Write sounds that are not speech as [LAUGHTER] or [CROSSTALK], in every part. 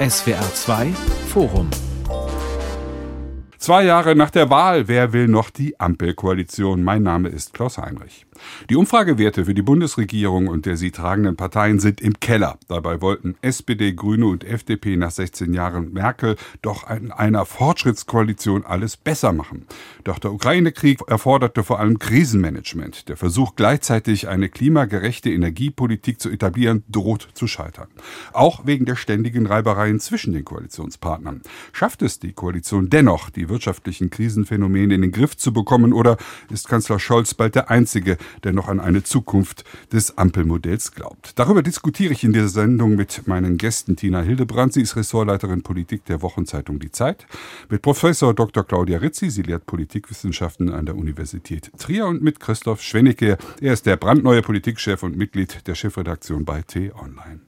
SWR 2 Forum Zwei Jahre nach der Wahl, wer will noch die Ampelkoalition? Mein Name ist Klaus Heinrich. Die Umfragewerte für die Bundesregierung und der sie tragenden Parteien sind im Keller. Dabei wollten SPD, Grüne und FDP nach 16 Jahren Merkel doch in einer Fortschrittskoalition alles besser machen. Doch der Ukraine-Krieg erforderte vor allem Krisenmanagement. Der Versuch, gleichzeitig eine klimagerechte Energiepolitik zu etablieren, droht zu scheitern. Auch wegen der ständigen Reibereien zwischen den Koalitionspartnern. Schafft es die Koalition dennoch, die wirtschaftlichen Krisenphänomene in den Griff zu bekommen, oder ist Kanzler Scholz bald der Einzige, der noch an eine Zukunft des Ampelmodells glaubt. Darüber diskutiere ich in dieser Sendung mit meinen Gästen Tina Hildebrand. Sie ist Ressortleiterin Politik der Wochenzeitung Die Zeit. Mit Professor Dr. Claudia Rizzi. Sie lehrt Politikwissenschaften an der Universität Trier und mit Christoph Schwennecke. Er ist der brandneue Politikchef und Mitglied der Chefredaktion bei T-Online.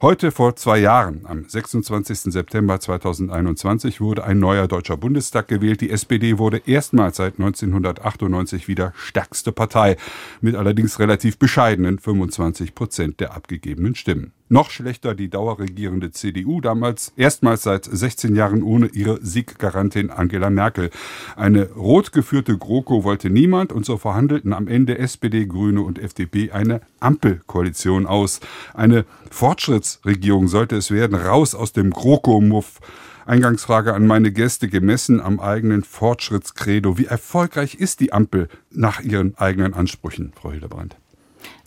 Heute vor zwei Jahren, am 26. September 2021, wurde ein neuer deutscher Bundestag gewählt. Die SPD wurde erstmals seit 1998 wieder stärkste Partei, mit allerdings relativ bescheidenen 25 Prozent der abgegebenen Stimmen. Noch schlechter die dauerregierende CDU, damals erstmals seit 16 Jahren ohne ihre Sieggarantin Angela Merkel. Eine rot geführte GroKo wollte niemand und so verhandelten am Ende SPD, Grüne und FDP eine Ampelkoalition aus. Eine Fortschrittsregierung sollte es werden, raus aus dem GroKo-Muff. Eingangsfrage an meine Gäste, gemessen am eigenen Fortschrittskredo. Wie erfolgreich ist die Ampel nach Ihren eigenen Ansprüchen, Frau Hildebrand?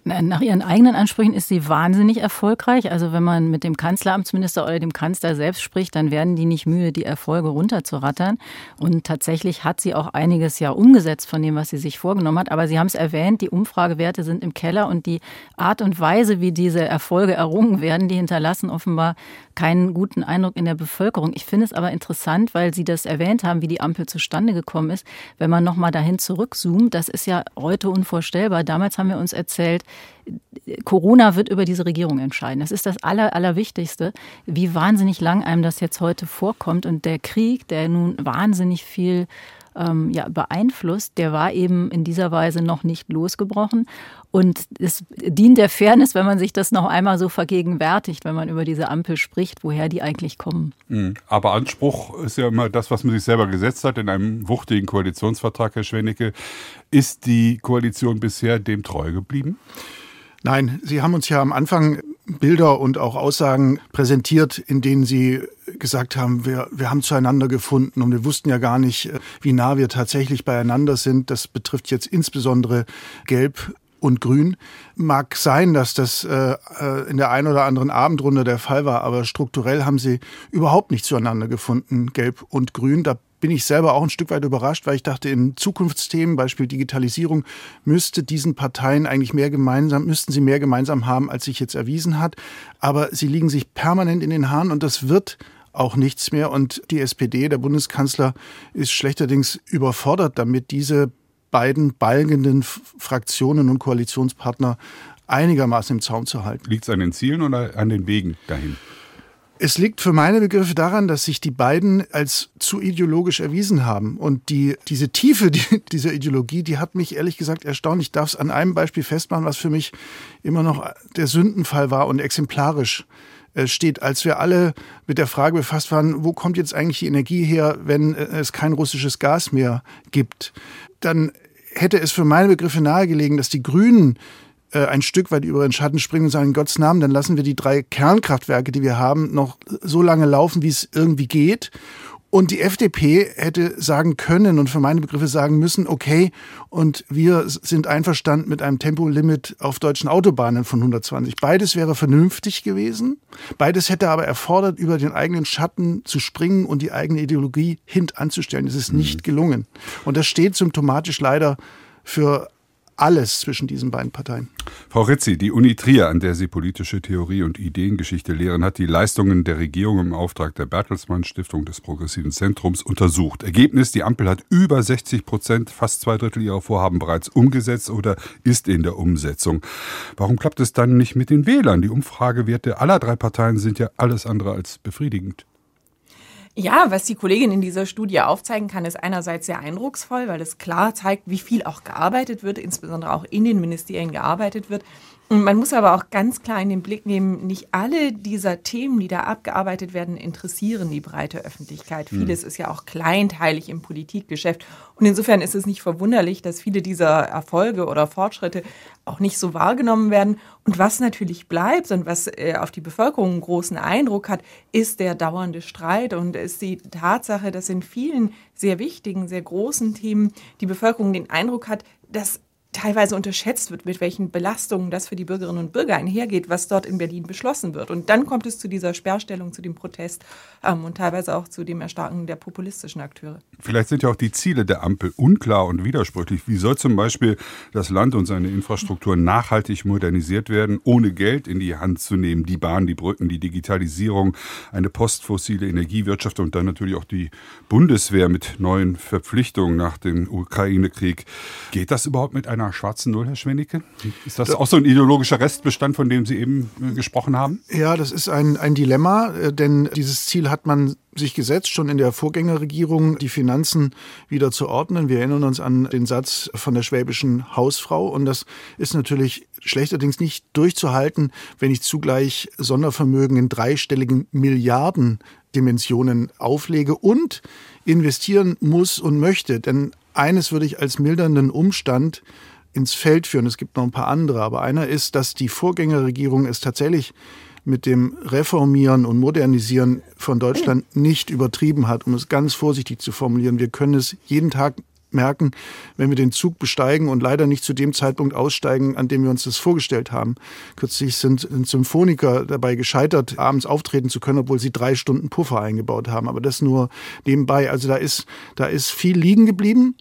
Nach ihren eigenen Ansprüchen ist sie wahnsinnig erfolgreich. Also wenn man mit dem Kanzleramtsminister oder dem Kanzler selbst spricht, dann werden die nicht müde, die Erfolge runterzurattern. Und tatsächlich hat sie auch einiges ja umgesetzt von dem, was sie sich vorgenommen hat. Aber Sie haben es erwähnt, die Umfragewerte sind im Keller und die Art und Weise, wie diese Erfolge errungen werden, die hinterlassen offenbar keinen guten Eindruck in der Bevölkerung. Ich finde es aber interessant, weil Sie das erwähnt haben, wie die Ampel zustande gekommen ist. Wenn man nochmal dahin zurückzoomt, das ist ja heute unvorstellbar. Damals haben wir uns erzählt, Corona wird über diese Regierung entscheiden. Das ist das Aller, Allerwichtigste, wie wahnsinnig lang einem das jetzt heute vorkommt. Und der Krieg, der nun wahnsinnig viel ähm, ja, beeinflusst, der war eben in dieser Weise noch nicht losgebrochen. Und es dient der Fairness, wenn man sich das noch einmal so vergegenwärtigt, wenn man über diese Ampel spricht, woher die eigentlich kommen. Mhm. Aber Anspruch ist ja immer das, was man sich selber gesetzt hat in einem wuchtigen Koalitionsvertrag, Herr Schwennecke. Ist die Koalition bisher dem treu geblieben? Nein, Sie haben uns ja am Anfang Bilder und auch Aussagen präsentiert, in denen Sie gesagt haben, wir, wir haben zueinander gefunden und wir wussten ja gar nicht, äh, wie nah wir tatsächlich beieinander sind. Das betrifft jetzt insbesondere Gelb und Grün. Mag sein, dass das äh, äh in der einen oder anderen Abendrunde der Fall war, aber strukturell haben sie überhaupt nicht zueinander gefunden, Gelb und Grün. Da bin ich selber auch ein Stück weit überrascht, weil ich dachte, in Zukunftsthemen, Beispiel Digitalisierung, müsste diesen Parteien eigentlich mehr gemeinsam, müssten sie mehr gemeinsam haben, als sich jetzt erwiesen hat. Aber sie liegen sich permanent in den Haaren und das wird auch nichts mehr. Und die SPD, der Bundeskanzler, ist schlechterdings überfordert damit, diese beiden balgenden Fraktionen und Koalitionspartner einigermaßen im Zaum zu halten. Liegt es an den Zielen oder an den Wegen dahin? Es liegt für meine Begriffe daran, dass sich die beiden als zu ideologisch erwiesen haben. Und die, diese Tiefe die, dieser Ideologie, die hat mich ehrlich gesagt erstaunt. Ich darf es an einem Beispiel festmachen, was für mich immer noch der Sündenfall war und exemplarisch äh, steht, als wir alle mit der Frage befasst waren, wo kommt jetzt eigentlich die Energie her, wenn äh, es kein russisches Gas mehr gibt, dann hätte es für meine Begriffe nahegelegen, dass die Grünen äh, ein Stück weit über den Schatten springen und sagen, in Gottes Namen, dann lassen wir die drei Kernkraftwerke, die wir haben, noch so lange laufen, wie es irgendwie geht. Und die FDP hätte sagen können und für meine Begriffe sagen müssen, okay, und wir sind einverstanden mit einem Tempolimit auf deutschen Autobahnen von 120. Beides wäre vernünftig gewesen. Beides hätte aber erfordert, über den eigenen Schatten zu springen und die eigene Ideologie hintanzustellen. Das ist nicht mhm. gelungen. Und das steht symptomatisch leider für alles zwischen diesen beiden Parteien. Frau Rizzi, die Uni Trier, an der Sie politische Theorie und Ideengeschichte lehren, hat die Leistungen der Regierung im Auftrag der Bertelsmann Stiftung des Progressiven Zentrums untersucht. Ergebnis, die Ampel hat über 60 Prozent, fast zwei Drittel ihrer Vorhaben bereits umgesetzt oder ist in der Umsetzung. Warum klappt es dann nicht mit den Wählern? Die Umfragewerte aller drei Parteien sind ja alles andere als befriedigend. Ja, was die Kollegin in dieser Studie aufzeigen kann, ist einerseits sehr eindrucksvoll, weil es klar zeigt, wie viel auch gearbeitet wird, insbesondere auch in den Ministerien gearbeitet wird. Man muss aber auch ganz klar in den Blick nehmen, nicht alle dieser Themen, die da abgearbeitet werden, interessieren die breite Öffentlichkeit. Mhm. Vieles ist ja auch kleinteilig im Politikgeschäft. Und insofern ist es nicht verwunderlich, dass viele dieser Erfolge oder Fortschritte auch nicht so wahrgenommen werden. Und was natürlich bleibt und was äh, auf die Bevölkerung einen großen Eindruck hat, ist der dauernde Streit und ist die Tatsache, dass in vielen sehr wichtigen, sehr großen Themen die Bevölkerung den Eindruck hat, dass teilweise unterschätzt wird, mit welchen Belastungen das für die Bürgerinnen und Bürger einhergeht, was dort in Berlin beschlossen wird. Und dann kommt es zu dieser Sperrstellung, zu dem Protest ähm, und teilweise auch zu dem Erstarken der populistischen Akteure. Vielleicht sind ja auch die Ziele der Ampel unklar und widersprüchlich. Wie soll zum Beispiel das Land und seine Infrastruktur nachhaltig modernisiert werden, ohne Geld in die Hand zu nehmen? Die Bahn, die Brücken, die Digitalisierung, eine postfossile Energiewirtschaft und dann natürlich auch die Bundeswehr mit neuen Verpflichtungen nach dem Ukraine-Krieg. Geht das überhaupt mit einer einer schwarzen Null, Herr Schwenicke? Ist das auch so ein ideologischer Restbestand, von dem Sie eben äh, gesprochen haben? Ja, das ist ein, ein Dilemma, äh, denn dieses Ziel hat man sich gesetzt, schon in der Vorgängerregierung die Finanzen wieder zu ordnen. Wir erinnern uns an den Satz von der schwäbischen Hausfrau und das ist natürlich schlechterdings nicht durchzuhalten, wenn ich zugleich Sondervermögen in dreistelligen Milliarden Dimensionen auflege und investieren muss und möchte. Denn eines würde ich als mildernden Umstand ins Feld führen. Es gibt noch ein paar andere, aber einer ist, dass die Vorgängerregierung es tatsächlich mit dem Reformieren und Modernisieren von Deutschland nicht übertrieben hat, um es ganz vorsichtig zu formulieren. Wir können es jeden Tag merken, wenn wir den Zug besteigen und leider nicht zu dem Zeitpunkt aussteigen, an dem wir uns das vorgestellt haben. Kürzlich sind, sind Symphoniker dabei gescheitert, abends auftreten zu können, obwohl sie drei Stunden Puffer eingebaut haben. Aber das nur nebenbei. Also da ist, da ist viel liegen geblieben.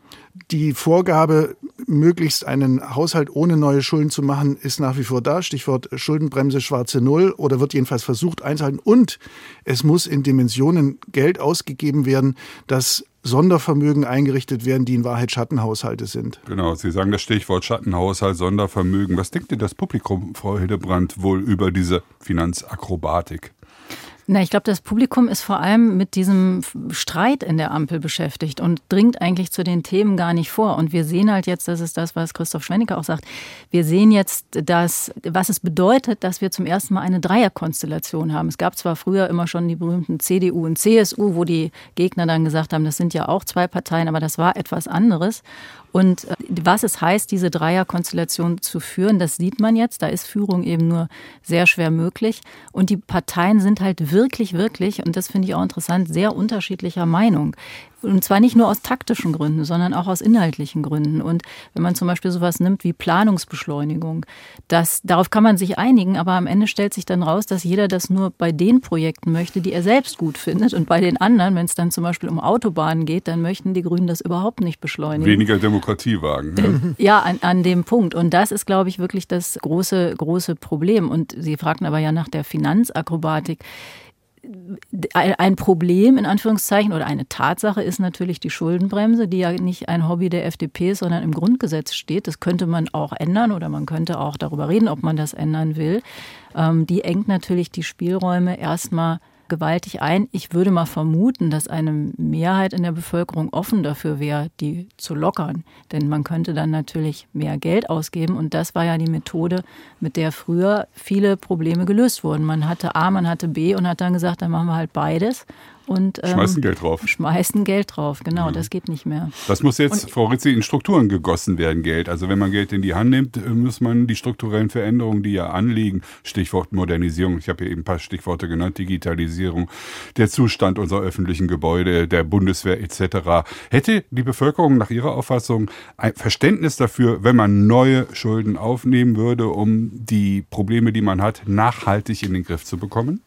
Die Vorgabe, möglichst einen Haushalt ohne neue Schulden zu machen, ist nach wie vor da. Stichwort Schuldenbremse, schwarze Null oder wird jedenfalls versucht einzuhalten. Und es muss in Dimensionen Geld ausgegeben werden, dass Sondervermögen eingerichtet werden, die in Wahrheit Schattenhaushalte sind. Genau, Sie sagen das Stichwort Schattenhaushalt, Sondervermögen. Was denkt denn das Publikum, Frau Hildebrand, wohl über diese Finanzakrobatik? Na, ich glaube, das Publikum ist vor allem mit diesem Streit in der Ampel beschäftigt und dringt eigentlich zu den Themen gar nicht vor. Und wir sehen halt jetzt, das ist das, was Christoph Schwennicke auch sagt, wir sehen jetzt, dass, was es bedeutet, dass wir zum ersten Mal eine Dreierkonstellation haben. Es gab zwar früher immer schon die berühmten CDU und CSU, wo die Gegner dann gesagt haben, das sind ja auch zwei Parteien, aber das war etwas anderes. Und äh, was es heißt, diese Dreierkonstellation zu führen, das sieht man jetzt. Da ist Führung eben nur sehr schwer möglich. Und die Parteien sind halt wirklich, wirklich, und das finde ich auch interessant, sehr unterschiedlicher Meinung. Und zwar nicht nur aus taktischen Gründen, sondern auch aus inhaltlichen Gründen. Und wenn man zum Beispiel sowas nimmt wie Planungsbeschleunigung, das, darauf kann man sich einigen, aber am Ende stellt sich dann raus, dass jeder das nur bei den Projekten möchte, die er selbst gut findet. Und bei den anderen, wenn es dann zum Beispiel um Autobahnen geht, dann möchten die Grünen das überhaupt nicht beschleunigen. Weniger Demokratie wagen. Ne? [LAUGHS] Ja, an, an dem Punkt. Und das ist, glaube ich, wirklich das große, große Problem. Und Sie fragten aber ja nach der Finanzakrobatik ein Problem in Anführungszeichen oder eine Tatsache ist natürlich die Schuldenbremse, die ja nicht ein Hobby der FDP ist, sondern im Grundgesetz steht. Das könnte man auch ändern oder man könnte auch darüber reden, ob man das ändern will. Ähm, die engt natürlich die Spielräume erstmal gewaltig ein. Ich würde mal vermuten, dass eine Mehrheit in der Bevölkerung offen dafür wäre, die zu lockern. Denn man könnte dann natürlich mehr Geld ausgeben. Und das war ja die Methode, mit der früher viele Probleme gelöst wurden. Man hatte A, man hatte B und hat dann gesagt, dann machen wir halt beides. Und, ähm, schmeißen Geld drauf. Schmeißen Geld drauf, genau, mhm. das geht nicht mehr. Das muss jetzt, und, Frau Ritzi, in Strukturen gegossen werden, Geld. Also wenn man Geld in die Hand nimmt, muss man die strukturellen Veränderungen, die ja anliegen, Stichwort Modernisierung, ich habe hier eben ein paar Stichworte genannt, Digitalisierung, der Zustand unserer öffentlichen Gebäude, der Bundeswehr etc. Hätte die Bevölkerung nach Ihrer Auffassung ein Verständnis dafür, wenn man neue Schulden aufnehmen würde, um die Probleme, die man hat, nachhaltig in den Griff zu bekommen?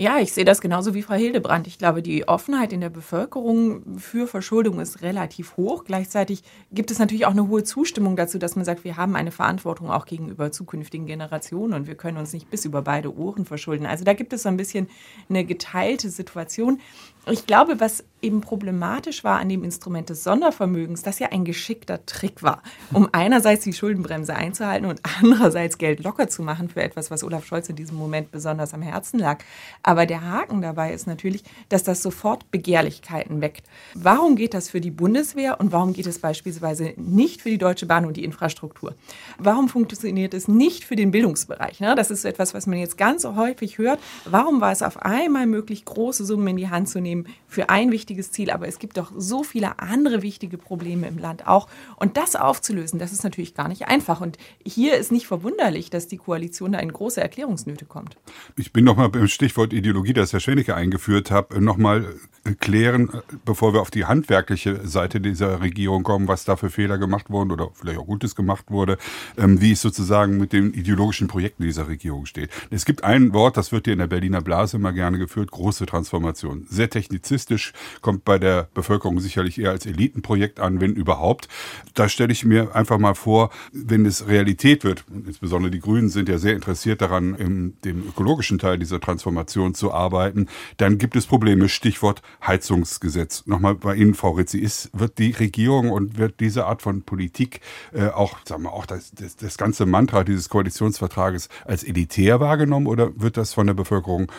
Ja, ich sehe das genauso wie Frau Hildebrand. Ich glaube, die Offenheit in der Bevölkerung für Verschuldung ist relativ hoch. Gleichzeitig gibt es natürlich auch eine hohe Zustimmung dazu, dass man sagt, wir haben eine Verantwortung auch gegenüber zukünftigen Generationen und wir können uns nicht bis über beide Ohren verschulden. Also da gibt es so ein bisschen eine geteilte Situation. Ich glaube, was eben problematisch war an dem Instrument des Sondervermögens, das ja ein geschickter Trick war, um einerseits die Schuldenbremse einzuhalten und andererseits Geld locker zu machen für etwas, was Olaf Scholz in diesem Moment besonders am Herzen lag. Aber der Haken dabei ist natürlich, dass das sofort Begehrlichkeiten weckt. Warum geht das für die Bundeswehr und warum geht es beispielsweise nicht für die Deutsche Bahn und die Infrastruktur? Warum funktioniert es nicht für den Bildungsbereich? Das ist etwas, was man jetzt ganz häufig hört. Warum war es auf einmal möglich, große Summen in die Hand zu nehmen für ein wichtiges Ziel? Aber es gibt doch so viele andere wichtige Probleme im Land auch. Und das aufzulösen, das ist natürlich gar nicht einfach. Und hier ist nicht verwunderlich, dass die Koalition da in große Erklärungsnöte kommt. Ich bin nochmal beim Stichwort Ideologie, das Herr Schwennicke eingeführt hat, nochmal klären, bevor wir auf die handwerkliche Seite dieser Regierung kommen, was da für Fehler gemacht wurden oder vielleicht auch Gutes gemacht wurde, ähm, wie es sozusagen mit den ideologischen Projekten dieser Regierung steht. Es gibt ein Wort, das wird hier in der Berliner Blase immer gerne geführt, große Transformation. Sehr technizistisch, kommt bei der Bevölkerung sicherlich eher als Elitenprojekt an, wenn überhaupt. Da stelle ich mir einfach mal vor, wenn es Realität wird, insbesondere die Grünen sind ja sehr interessiert daran, in dem ökologischen Teil dieser Transformation zu arbeiten, dann gibt es Probleme. Stichwort Heizungsgesetz. Nochmal bei Ihnen, Frau Ritzi, ist, wird die Regierung und wird diese Art von Politik äh, auch, sagen wir, auch das, das, das ganze Mantra dieses Koalitionsvertrages als elitär wahrgenommen oder wird das von der Bevölkerung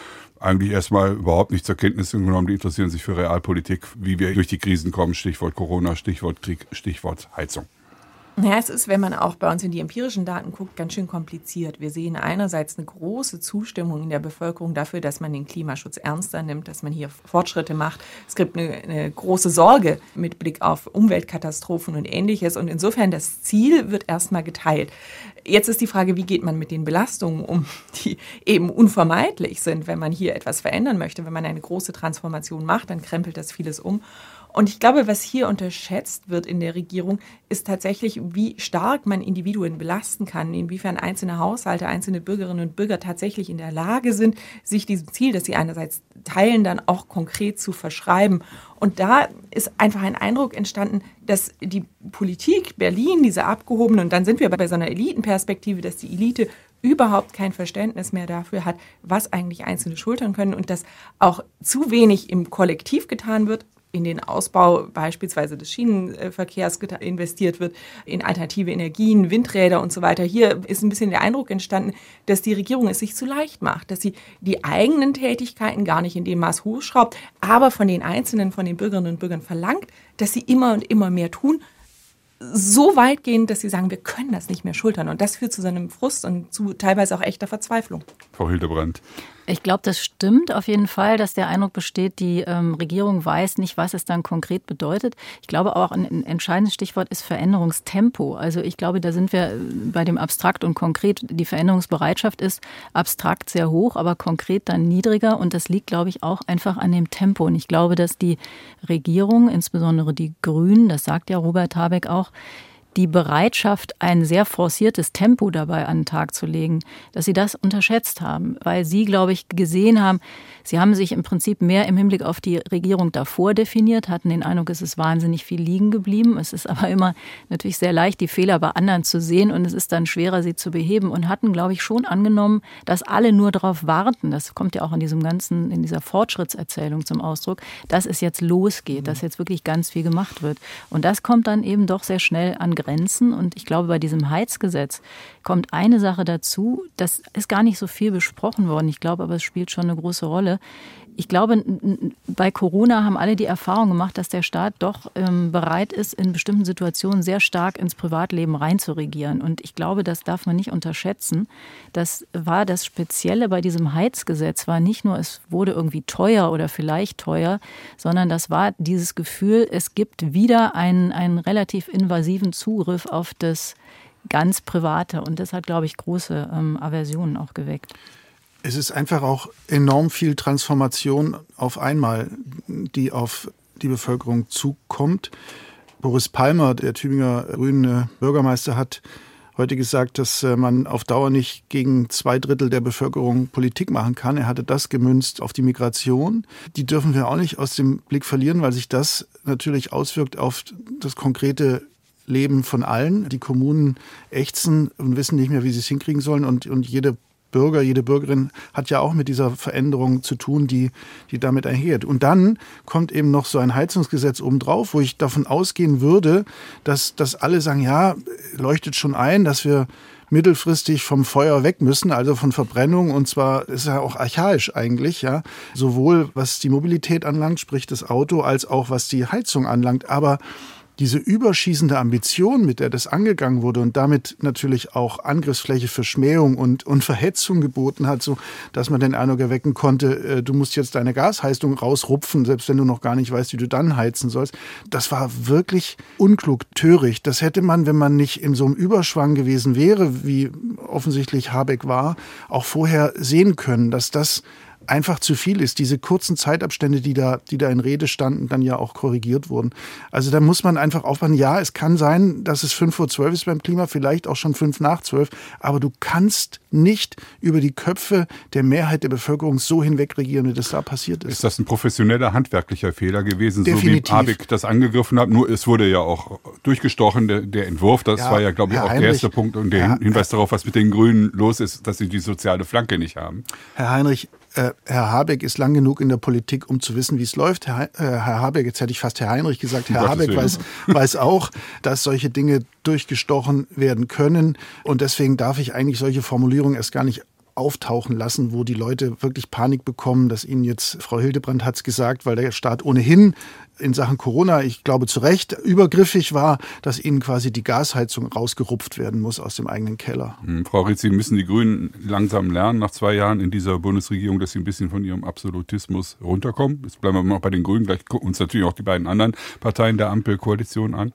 eigentlich erstmal überhaupt nicht zur Kenntnis genommen. Die interessieren sich für Realpolitik, wie wir durch die Krisen kommen. Stichwort Corona, Stichwort Krieg, Stichwort Heizung. Ja, es ist, wenn man auch bei uns in die empirischen Daten guckt, ganz schön kompliziert. Wir sehen einerseits eine große Zustimmung in der Bevölkerung dafür, dass man den Klimaschutz ernster nimmt, dass man hier Fortschritte macht. Es gibt eine, eine große Sorge mit Blick auf Umweltkatastrophen und ähnliches. Und insofern das Ziel wird erstmal geteilt. Jetzt ist die Frage, wie geht man mit den Belastungen um, [LAUGHS] die eben unvermeidlich sind, wenn man hier etwas verändern möchte. Wenn man eine große Transformation macht, dann krempelt das vieles um. Und ich glaube, was hier unterschätzt wird in der Regierung, ist tatsächlich, wie stark man Individuen belasten kann, inwiefern einzelne Haushalte, einzelne Bürgerinnen und Bürger tatsächlich in der Lage sind, sich diesem Ziel, das sie einerseits teilen, dann auch konkret zu verschreiben. Und da ist einfach ein Eindruck entstanden, dass die Politik Berlin, diese abgehobene, und dann sind wir bei so einer Elitenperspektive, dass die Elite überhaupt kein Verständnis mehr dafür hat, was eigentlich Einzelne schultern können und dass auch zu wenig im Kollektiv getan wird, in den Ausbau beispielsweise des Schienenverkehrs investiert wird, in alternative Energien, Windräder und so weiter. Hier ist ein bisschen der Eindruck entstanden, dass die Regierung es sich zu leicht macht, dass sie die eigenen Tätigkeiten gar nicht in dem Maß hochschraubt, aber von den Einzelnen, von den Bürgerinnen und Bürgern verlangt, dass sie immer und immer mehr tun, so weit gehen, dass sie sagen, wir können das nicht mehr schultern. Und das führt zu seinem Frust und zu teilweise auch echter Verzweiflung. Frau Hildebrand. Ich glaube, das stimmt auf jeden Fall, dass der Eindruck besteht, die ähm, Regierung weiß nicht, was es dann konkret bedeutet. Ich glaube auch, ein, ein, entscheidendes Stichwort ist Veränderungstempo. Also ich glaube, da sind wir äh, bei dem Abstrakt und Konkret. Die Veränderungsbereitschaft ist abstrakt sehr hoch, aber konkret dann niedriger. Und das liegt, glaube ich, auch einfach an dem Tempo. Und ich glaube, dass die Regierung, insbesondere die Grünen, das sagt ja Robert Habeck auch, die Bereitschaft, ein sehr forciertes Tempo dabei an den Tag zu legen, dass sie das unterschätzt haben, weil sie, glaube ich, gesehen haben, sie haben sich im Prinzip mehr im Hinblick auf die Regierung davor definiert, hatten den Eindruck, es ist wahnsinnig viel liegen geblieben. Es ist aber immer natürlich sehr leicht, die Fehler bei anderen zu sehen und es ist dann schwerer, sie zu beheben und hatten, glaube ich, schon angenommen, dass alle nur darauf warten. Das kommt ja auch in diesem ganzen, in dieser Fortschrittserzählung zum Ausdruck, dass es jetzt losgeht, dass jetzt wirklich ganz viel gemacht wird. Und das kommt dann eben doch sehr schnell an Grenzen. Und ich glaube, bei diesem Heizgesetz kommt eine Sache dazu, das ist gar nicht so viel besprochen worden. Ich glaube aber, es spielt schon eine große Rolle. Ich glaube, bei Corona haben alle die Erfahrung gemacht, dass der Staat doch ähm, bereit ist, in bestimmten Situationen sehr stark ins Privatleben reinzuregieren. Und ich glaube, das darf man nicht unterschätzen. Das war das Spezielle bei diesem Heizgesetz, war nicht nur, es wurde irgendwie teuer oder vielleicht teuer, sondern das war dieses Gefühl, es gibt wieder einen, einen relativ invasiven Zugriff auf das ganz Private. Und das hat, glaube ich, große ähm, Aversionen auch geweckt. Es ist einfach auch enorm viel Transformation auf einmal, die auf die Bevölkerung zukommt. Boris Palmer, der Tübinger grüne Bürgermeister, hat heute gesagt, dass äh, man auf Dauer nicht gegen zwei Drittel der Bevölkerung Politik machen kann. Er hatte das gemünzt auf die Migration. Die dürfen wir auch nicht aus dem Blick verlieren, weil sich das natürlich auswirkt auf das konkrete Leben von allen. Die Kommunen ächzen und wissen nicht mehr, wie sie es hinkriegen sollen und, und jede Bürger, jede Bürgerin hat ja auch mit dieser Veränderung zu tun, die, die damit einhergeht. Und dann kommt eben noch so ein Heizungsgesetz obendrauf, wo ich davon ausgehen würde, dass, dass alle sagen, ja, leuchtet schon ein, dass wir mittelfristig vom Feuer weg müssen, also von Verbrennung. Und zwar ist ja auch archaisch eigentlich, ja. Sowohl was die Mobilität anlangt, sprich das Auto, als auch was die Heizung anlangt. Aber diese überschießende Ambition, mit der das angegangen wurde und damit natürlich auch Angriffsfläche für Schmähung und, und Verhetzung geboten hat, so dass man den Eindruck erwecken konnte, äh, du musst jetzt deine Gasheizung rausrupfen, selbst wenn du noch gar nicht weißt, wie du dann heizen sollst. Das war wirklich unklug, töricht. Das hätte man, wenn man nicht in so einem Überschwang gewesen wäre, wie offensichtlich Habeck war, auch vorher sehen können, dass das einfach zu viel ist. Diese kurzen Zeitabstände, die da, die da in Rede standen, dann ja auch korrigiert wurden. Also da muss man einfach aufpassen. Ja, es kann sein, dass es fünf vor zwölf ist beim Klima, vielleicht auch schon fünf nach zwölf. Aber du kannst nicht über die Köpfe der Mehrheit der Bevölkerung so hinweg regieren, wie das da passiert ist. Ist das ein professioneller handwerklicher Fehler gewesen, Definitiv. so wie Habeck das angegriffen hat? Nur es wurde ja auch durchgestochen, der, der Entwurf. Das Ja, war ja, glaube ich, Herr auch der Heinrich, erste Punkt und der Herr- Hinweis darauf, was mit den Grünen los ist, dass sie die soziale Flanke nicht haben. Herr Heinrich, äh, Herr Habeck ist lang genug in der Politik, um zu wissen, wie es läuft. Herr, äh, Herr Habeck, jetzt hätte ich fast Herr Heinrich gesagt, Herr Habeck Willen. weiß, weiß auch, dass solche Dinge durchgestochen werden können. Und deswegen darf ich eigentlich solche Formulierungen erst gar nicht auftauchen lassen, wo die Leute wirklich Panik bekommen, dass ihnen jetzt, Frau Hildebrand hat es gesagt, weil der Staat ohnehin in Sachen Corona, ich glaube zu Recht, übergriffig war, dass ihnen quasi die Gasheizung rausgerupft werden muss aus dem eigenen Keller. Hm, Frau Ritzi, müssen die Grünen langsam lernen, nach zwei Jahren in dieser Bundesregierung, dass sie ein bisschen von ihrem Absolutismus runterkommen? Jetzt bleiben wir mal bei den Grünen, gleich gucken uns natürlich auch die beiden anderen Parteien der Ampelkoalition an.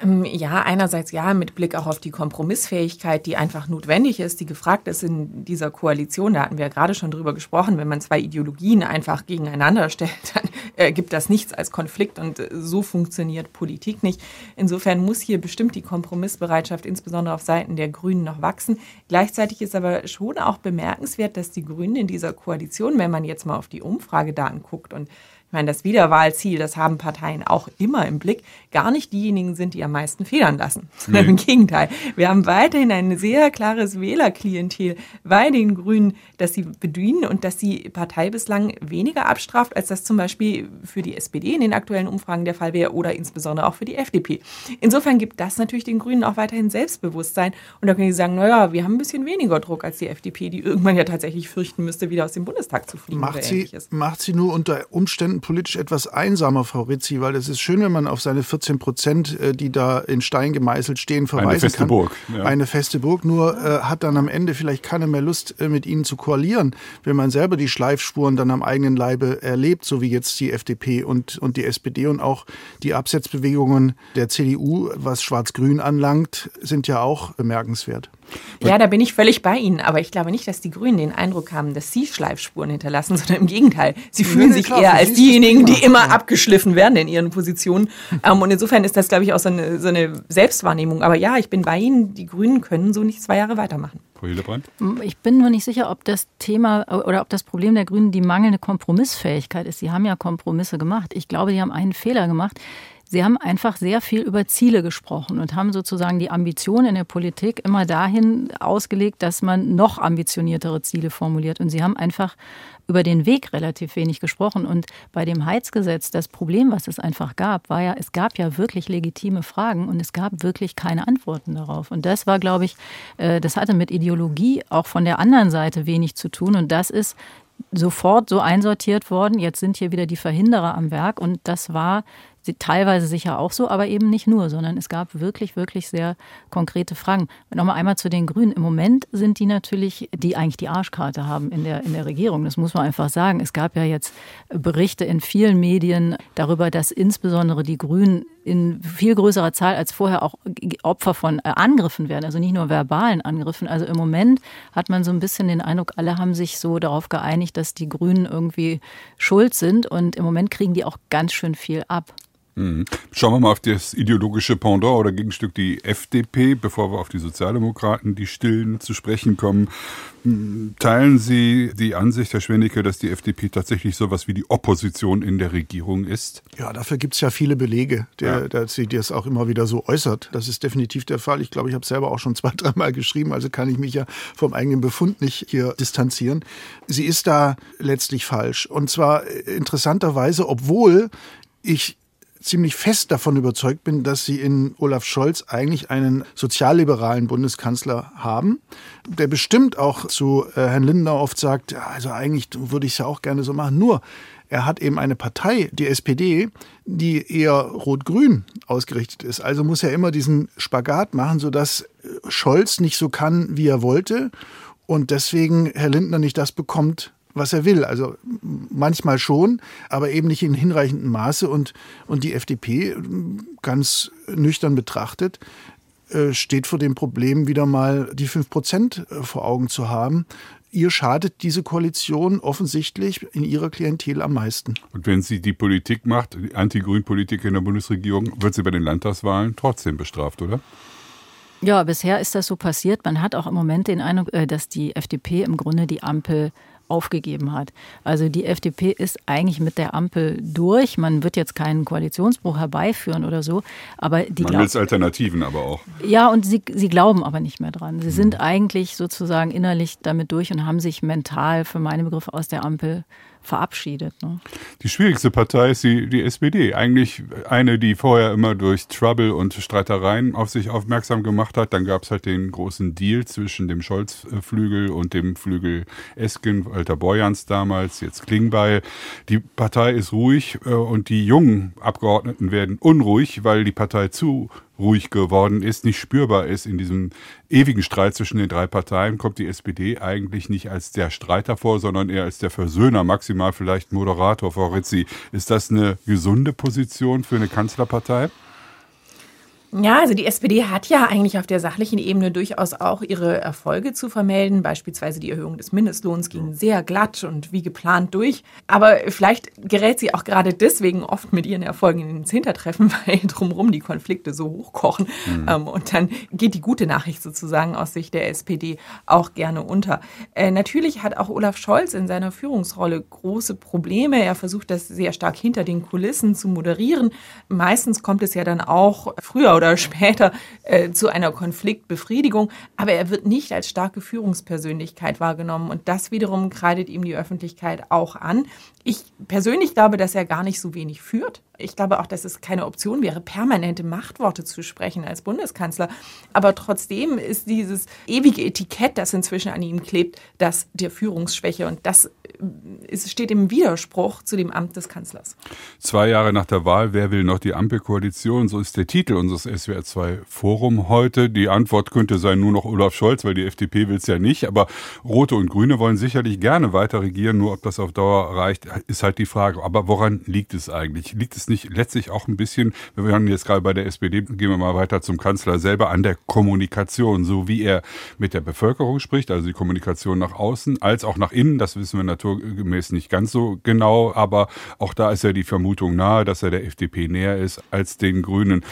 Ähm, Ja, einerseits ja, mit Blick auch auf die Kompromissfähigkeit, die einfach notwendig ist, die gefragt ist in dieser Koalition. Da hatten wir ja gerade schon drüber gesprochen. Wenn man zwei Ideologien einfach gegeneinander stellt, [LAUGHS] dann äh, gibt das nichts als Konflikt und äh, so funktioniert Politik nicht. Insofern muss hier bestimmt die Kompromissbereitschaft insbesondere auf Seiten der Grünen noch wachsen. Gleichzeitig ist aber schon auch bemerkenswert, dass die Grünen in dieser Koalition, wenn man jetzt mal auf die Umfragedaten guckt und ich meine, das Wiederwahlziel, das haben Parteien auch immer im Blick, gar nicht diejenigen sind, die am meisten federn lassen, [LAUGHS] sondern im Gegenteil. Wir haben weiterhin ein sehr klares Wählerklientel bei den Grünen, das sie bedienen und dass die Partei bislang weniger abstraft, als das zum Beispiel für die SPD in den aktuellen Umfragen der Fall wäre oder insbesondere auch für die FDP. Insofern gibt das natürlich den Grünen auch weiterhin Selbstbewusstsein. Und da können sie sagen, naja, wir haben ein bisschen weniger Druck als die FDP, die irgendwann ja tatsächlich fürchten müsste, wieder aus dem Bundestag zu fliegen Macht sie, macht sie nur unter Umständen politisch etwas einsamer, Frau Rizzi, weil es ist schön, wenn man auf seine 14 Prozent, äh, die da in Stein gemeißelt stehen, verweisen feste kann. Burg, ja. Eine feste Burg, nur äh, hat dann am Ende vielleicht keiner mehr Lust, äh, mit ihnen zu koalieren, wenn man selber die Schleifspuren dann am eigenen Leibe erlebt, so wie jetzt die FDP und, und die SPD und auch die Absetzbewegungen der CDU, was Schwarz-Grün anlangt, sind ja auch bemerkenswert. Ja, da bin ich völlig bei Ihnen, aber ich glaube nicht, dass die Grünen den Eindruck haben, dass sie Schleifspuren hinterlassen, [LAUGHS] sondern im Gegenteil. Sie fühlen nee, sich klar, eher als diejenigen, die immer Ja. abgeschliffen werden in ihren Positionen. [LAUGHS] Ähm, und insofern ist das, glaube ich, auch so eine, so eine Selbstwahrnehmung. Aber ja, ich bin bei Ihnen, die Grünen können so nicht zwei Jahre weitermachen. Frau Hildebrand? Ich bin nur nicht sicher, ob das Thema oder ob das Problem der Grünen die mangelnde Kompromissfähigkeit ist. Sie haben ja Kompromisse gemacht. Ich glaube, sie haben einen Fehler gemacht. Sie haben einfach sehr viel über Ziele gesprochen und haben sozusagen die Ambition in der Politik immer dahin ausgelegt, dass man noch ambitioniertere Ziele formuliert. Und sie haben einfach über den Weg relativ wenig gesprochen. Und bei dem Heizgesetz, das Problem, was es einfach gab, war ja, es gab ja wirklich legitime Fragen und es gab wirklich keine Antworten darauf. Und das war, glaube ich, äh, das hatte mit Ideologie auch von der anderen Seite wenig zu tun. Und das ist sofort so einsortiert worden. Jetzt sind hier wieder die Verhinderer am Werk. Und das war teilweise sicher auch so, aber eben nicht nur, sondern es gab wirklich, wirklich sehr konkrete Fragen. Nochmal einmal zu den Grünen. Im Moment sind die natürlich, die eigentlich die Arschkarte haben in der, in der Regierung. Das muss man einfach sagen. Es gab ja jetzt Berichte in vielen Medien darüber, dass insbesondere die Grünen in viel größerer Zahl als vorher auch Opfer von äh, Angriffen werden, also nicht nur verbalen Angriffen. Also im Moment hat man so ein bisschen den Eindruck, alle haben sich so darauf geeinigt, dass die Grünen irgendwie schuld sind und im Moment kriegen die auch ganz schön viel ab. Mhm. Schauen wir mal auf das ideologische Pendant oder Gegenstück, die FDP, bevor wir auf die Sozialdemokraten, die Stillen zu sprechen kommen. Hm, teilen Sie die Ansicht, Herr Schwennecke, dass die FDP tatsächlich sowas wie die Opposition in der Regierung ist? Ja, dafür gibt es ja viele Belege, der, ja. dass sie das auch immer wieder so äußert. Das ist definitiv der Fall. Ich glaube, ich habe selber auch schon zwei, [LAUGHS] dreimal geschrieben, also kann ich mich ja vom eigenen Befund nicht hier distanzieren. Sie ist da letztlich falsch. Und zwar interessanterweise, obwohl ich ziemlich fest davon überzeugt bin, dass sie in Olaf Scholz eigentlich einen sozialliberalen Bundeskanzler haben, der bestimmt auch zu äh, Herrn Lindner oft sagt, ja, also eigentlich würde ich es ja auch gerne so machen. Nur, er hat eben eine Partei, die SPD, die eher rot-grün ausgerichtet ist. Also muss er immer diesen Spagat machen, sodass äh, Scholz nicht so kann, wie er wollte und deswegen Herr Lindner nicht das bekommt, was er will. Also manchmal schon, aber eben nicht in hinreichendem Maße. Und, und die FDP, ganz nüchtern betrachtet, äh, steht vor dem Problem, wieder mal die 5 Prozent äh, vor Augen zu haben. Ihr schadet diese Koalition offensichtlich in ihrer Klientel am meisten. Und wenn sie die Politik macht, die Anti-Grün-Politik in der Bundesregierung, wird sie bei den Landtagswahlen trotzdem bestraft, oder? Ja, bisher ist das so passiert. Man hat auch im Moment den Eindruck, äh, dass die FDP im Grunde die Ampel aufgegeben hat. Also die FDP ist eigentlich mit der Ampel durch. Man wird jetzt keinen Koalitionsbruch herbeiführen oder so, aber die Man will Alternativen aber auch. Ja, und sie, sie glauben aber nicht mehr dran. Sie mhm. sind eigentlich sozusagen innerlich damit durch und haben sich mental für meine Begriffe aus der Ampel verabschiedet. Ne? Die schwierigste Partei ist die, die SPD. Eigentlich eine, die vorher immer durch Trouble und Streitereien auf sich aufmerksam gemacht hat. Dann gab es halt den großen Deal zwischen dem Scholz-Flügel und dem Flügel Esken, Walter Borjans damals, jetzt Klingbeil. Die Partei ist ruhig äh, und die jungen Abgeordneten werden unruhig, weil die Partei zu ruhig geworden ist, nicht spürbar ist in diesem ewigen Streit zwischen den drei Parteien, kommt die SPD eigentlich nicht als der Streiter vor, sondern eher als der Versöhner, maximal vielleicht Moderator. Frau Rizzi, ist das eine gesunde Position für eine Kanzlerpartei? Ja, also die SPD hat ja eigentlich auf der sachlichen Ebene durchaus auch ihre Erfolge zu vermelden. Beispielsweise die Erhöhung des Mindestlohns ging sehr glatt und wie geplant durch. Aber vielleicht gerät sie auch gerade deswegen oft mit ihren Erfolgen ins Hintertreffen, [LAUGHS] weil drumherum die Konflikte so hochkochen. Mhm. Ähm, und dann geht die gute Nachricht sozusagen aus Sicht der SPD auch gerne unter. Äh, natürlich hat auch Olaf Scholz in seiner Führungsrolle große Probleme. Er versucht das sehr stark hinter den Kulissen zu moderieren. Meistens kommt es ja dann auch früher oder [LAUGHS] später äh, zu einer Konfliktbefriedigung. Aber er wird nicht als starke Führungspersönlichkeit wahrgenommen. Und das wiederum kreidet ihm die Öffentlichkeit auch an. Ich persönlich glaube, dass er gar nicht so wenig führt. Ich glaube auch, dass es keine Option wäre, permanente Machtworte zu sprechen als Bundeskanzler. Aber trotzdem ist dieses ewige Etikett, das inzwischen an ihm klebt, das der Führungsschwäche. Und das es steht im Widerspruch zu dem Amt des Kanzlers. Zwei Jahre nach der Wahl, wer will noch die Ampelkoalition? So ist der Titel unseres SWR 2 Forum heute. Die Antwort könnte sein, nur noch Olaf Scholz, weil die FDP will es ja nicht. Aber Rote und Grüne wollen sicherlich gerne weiter regieren. Nur ob das auf Dauer reicht, ist halt die Frage. Aber woran liegt es eigentlich? Liegt es nicht letztlich auch ein bisschen, wir haben jetzt gerade bei der SPD, gehen wir mal weiter zum Kanzler selber, an der Kommunikation, so wie er mit der Bevölkerung spricht, also die Kommunikation nach außen, als auch nach innen, das wissen wir natürlich naturgemäß nicht ganz so genau, aber auch da ist ja die Vermutung nahe, dass er der FDP näher ist als den Grünen.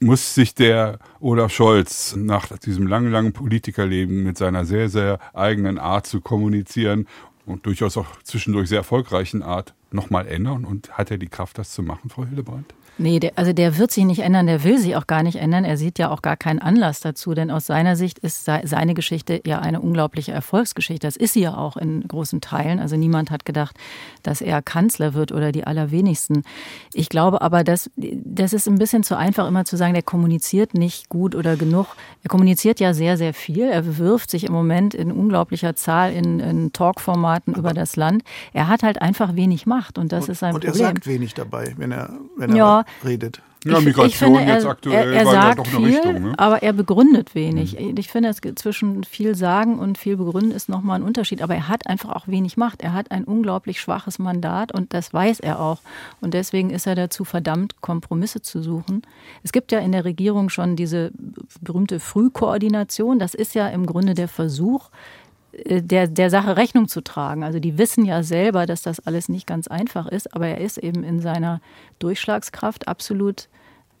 Muss sich der Olaf Scholz nach diesem langen, langen Politikerleben mit seiner sehr, sehr eigenen Art zu kommunizieren und durchaus auch zwischendurch sehr erfolgreichen Art nochmal ändern? Und hat er die Kraft, das zu machen, Frau Hildebrandt? Nee, der, also der wird sich nicht ändern, der will sich auch gar nicht ändern. Er sieht ja auch gar keinen Anlass dazu, denn aus seiner Sicht ist seine Geschichte ja eine unglaubliche Erfolgsgeschichte. Das ist sie ja auch in großen Teilen. Also niemand hat gedacht, dass er Kanzler wird oder die allerwenigsten. Ich glaube aber, dass das ist ein bisschen zu einfach, immer zu sagen, der kommuniziert nicht gut oder genug. Er kommuniziert ja sehr, sehr viel. Er wirft sich im Moment in unglaublicher Zahl in, in Talkformaten über das Land. Er hat halt einfach wenig Macht und das und, ist ein und Problem. Und er sagt wenig dabei, wenn er, wenn er ja, redet. Ja, Migration ich finde, er, jetzt aktuell er, er sagt ja doch eine viel, Richtung. Ne? Aber er begründet wenig. Mhm. Ich finde, es zwischen viel sagen und viel begründen ist nochmal ein Unterschied. Aber er hat einfach auch wenig Macht. Er hat ein unglaublich schwaches Mandat und das weiß er auch. Und deswegen ist er dazu verdammt, Kompromisse zu suchen. Es gibt ja in der Regierung schon diese berühmte Frühkoordination. Das ist ja im Grunde der Versuch, der, der Sache Rechnung zu tragen. Also die wissen ja selber, dass das alles nicht ganz einfach ist, aber er ist eben in seiner Durchschlagskraft absolut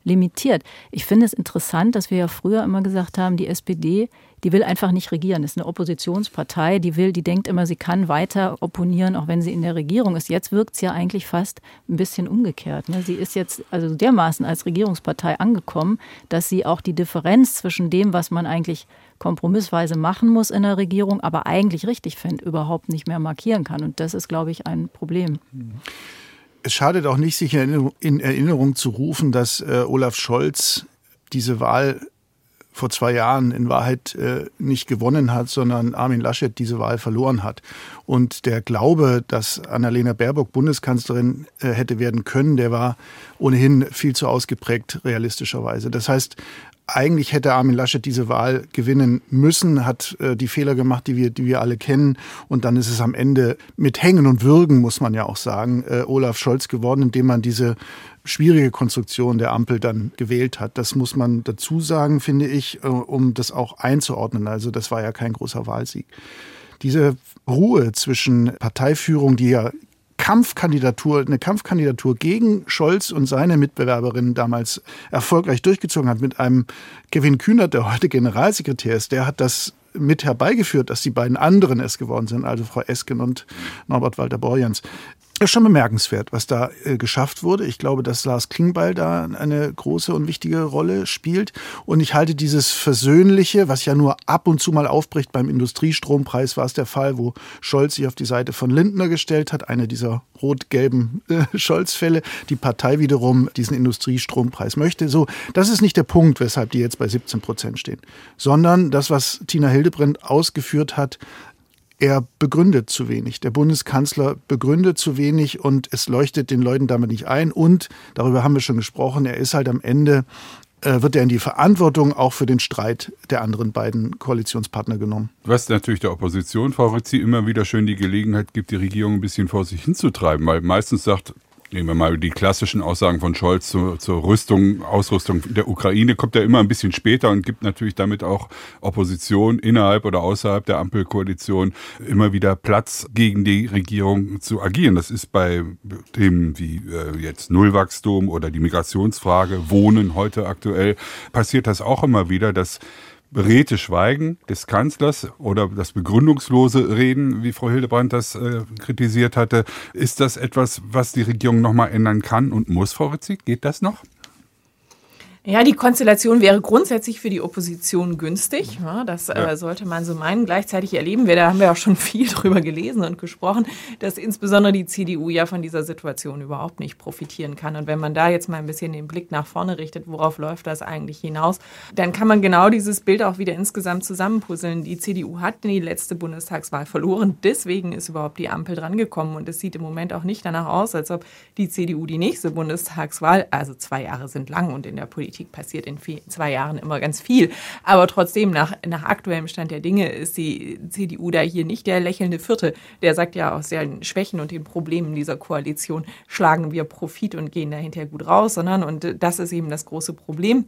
limitiert. Ich finde es interessant, dass wir ja früher immer gesagt haben, die SPD, die will einfach nicht regieren. Das ist eine Oppositionspartei, die will, die denkt immer, sie kann weiter opponieren, auch wenn sie in der Regierung ist. Jetzt wirkt es ja eigentlich fast ein bisschen umgekehrt. Ne? Sie ist jetzt also dermaßen als Regierungspartei angekommen, dass sie auch die Differenz zwischen dem, was man eigentlich kompromissweise machen muss in der Regierung, aber eigentlich richtig findet, überhaupt nicht mehr markieren kann. Und das ist, glaube ich, ein Problem. Es schadet auch nicht, sich in Erinnerung zu rufen, dass äh, Olaf Scholz diese Wahl vor zwei Jahren in Wahrheit äh, nicht gewonnen hat, sondern Armin Laschet diese Wahl verloren hat. Und der Glaube, dass Annalena Baerbock Bundeskanzlerin äh, hätte werden können, der war ohnehin viel zu ausgeprägt realistischerweise. Das heißt, eigentlich hätte Armin Laschet diese Wahl gewinnen müssen, hat äh, die Fehler gemacht, die wir, die wir alle kennen. Und dann ist es am Ende mit Hängen und Würgen, muss man ja auch sagen, Olaf Scholz geworden, indem man diese schwierige Konstruktion der Ampel dann gewählt hat. Das muss man dazu sagen, finde ich, äh, um das auch einzuordnen. Also das war ja kein großer Wahlsieg. Diese Ruhe zwischen Parteiführung, die ja Kampfkandidatur, eine Kampfkandidatur gegen Scholz und seine Mitbewerberinnen damals erfolgreich durchgezogen hat mit einem Kevin Kühnert, der heute Generalsekretär ist, der hat das mit herbeigeführt, dass die beiden anderen es geworden sind, also Frau Esken und Norbert Walter-Borjans ist schon bemerkenswert, was da äh, geschafft wurde. Ich glaube, dass Lars Klingbeil da eine große und wichtige Rolle spielt. Und ich halte dieses Versöhnliche, was ja nur ab und zu mal aufbricht, beim Industriestrompreis war es der Fall, wo Scholz sich auf die Seite von Lindner gestellt hat, eine dieser rot-gelben äh, Scholz-Fälle, die Partei wiederum diesen Industriestrompreis möchte. So, das ist nicht der Punkt, weshalb die jetzt bei 17 Prozent stehen, sondern das, was Tina Hildebrand ausgeführt hat, er begründet zu wenig. Der Bundeskanzler begründet zu wenig und es leuchtet den Leuten damit nicht ein. Und darüber haben wir schon gesprochen, er ist halt am Ende, äh, wird er in die Verantwortung auch für den Streit der anderen beiden Koalitionspartner genommen. Was natürlich der Opposition, Frau Ritzi, immer wieder schön die Gelegenheit gibt, die Regierung ein bisschen vor sich hinzutreiben, weil meistens sagt Nehmen wir mal die klassischen Aussagen von Scholz zur, zur Rüstung, Ausrüstung der Ukraine, kommt ja immer ein bisschen später und gibt natürlich damit auch Opposition innerhalb oder außerhalb der Ampelkoalition immer wieder Platz gegen die Regierung zu agieren. Das ist bei Themen wie äh, jetzt Nullwachstum oder die Migrationsfrage, Wohnen heute aktuell, passiert das auch immer wieder, dass beredte Schweigen des Kanzlers oder das begründungslose Reden, wie Frau Hildebrand das äh, kritisiert hatte, ist das etwas, was die Regierung nochmal ändern kann und muss, Frau Ritzi? Geht das noch? Ja, die Konstellation wäre grundsätzlich für die Opposition günstig. Ja, das äh, ja. äh, sollte man so meinen. Gleichzeitig erleben wir, da haben wir auch schon [LAUGHS] viel drüber gelesen und gesprochen, dass insbesondere die CDU ja von dieser Situation überhaupt nicht profitieren kann. Und wenn man da jetzt mal ein bisschen den Blick nach vorne richtet, worauf läuft das eigentlich hinaus, dann kann man genau dieses Bild auch wieder insgesamt zusammenpuzzeln. Die CDU hat die letzte Bundestagswahl verloren. Deswegen ist überhaupt die Ampel drangekommen. Und es sieht im Moment auch nicht danach aus, als ob die CDU die nächste Bundestagswahl, also zwei Jahre sind lang und in der Politik Politik passiert in vier, zwei Jahren immer ganz viel. Aber trotzdem, nach, nach aktuellem Stand der Dinge ist die CDU da hier nicht der lächelnde Vierte. Der sagt ja aus den Schwächen und den Problemen dieser Koalition schlagen wir Profit und gehen dahinter gut raus, sondern, und das ist eben das große Problem,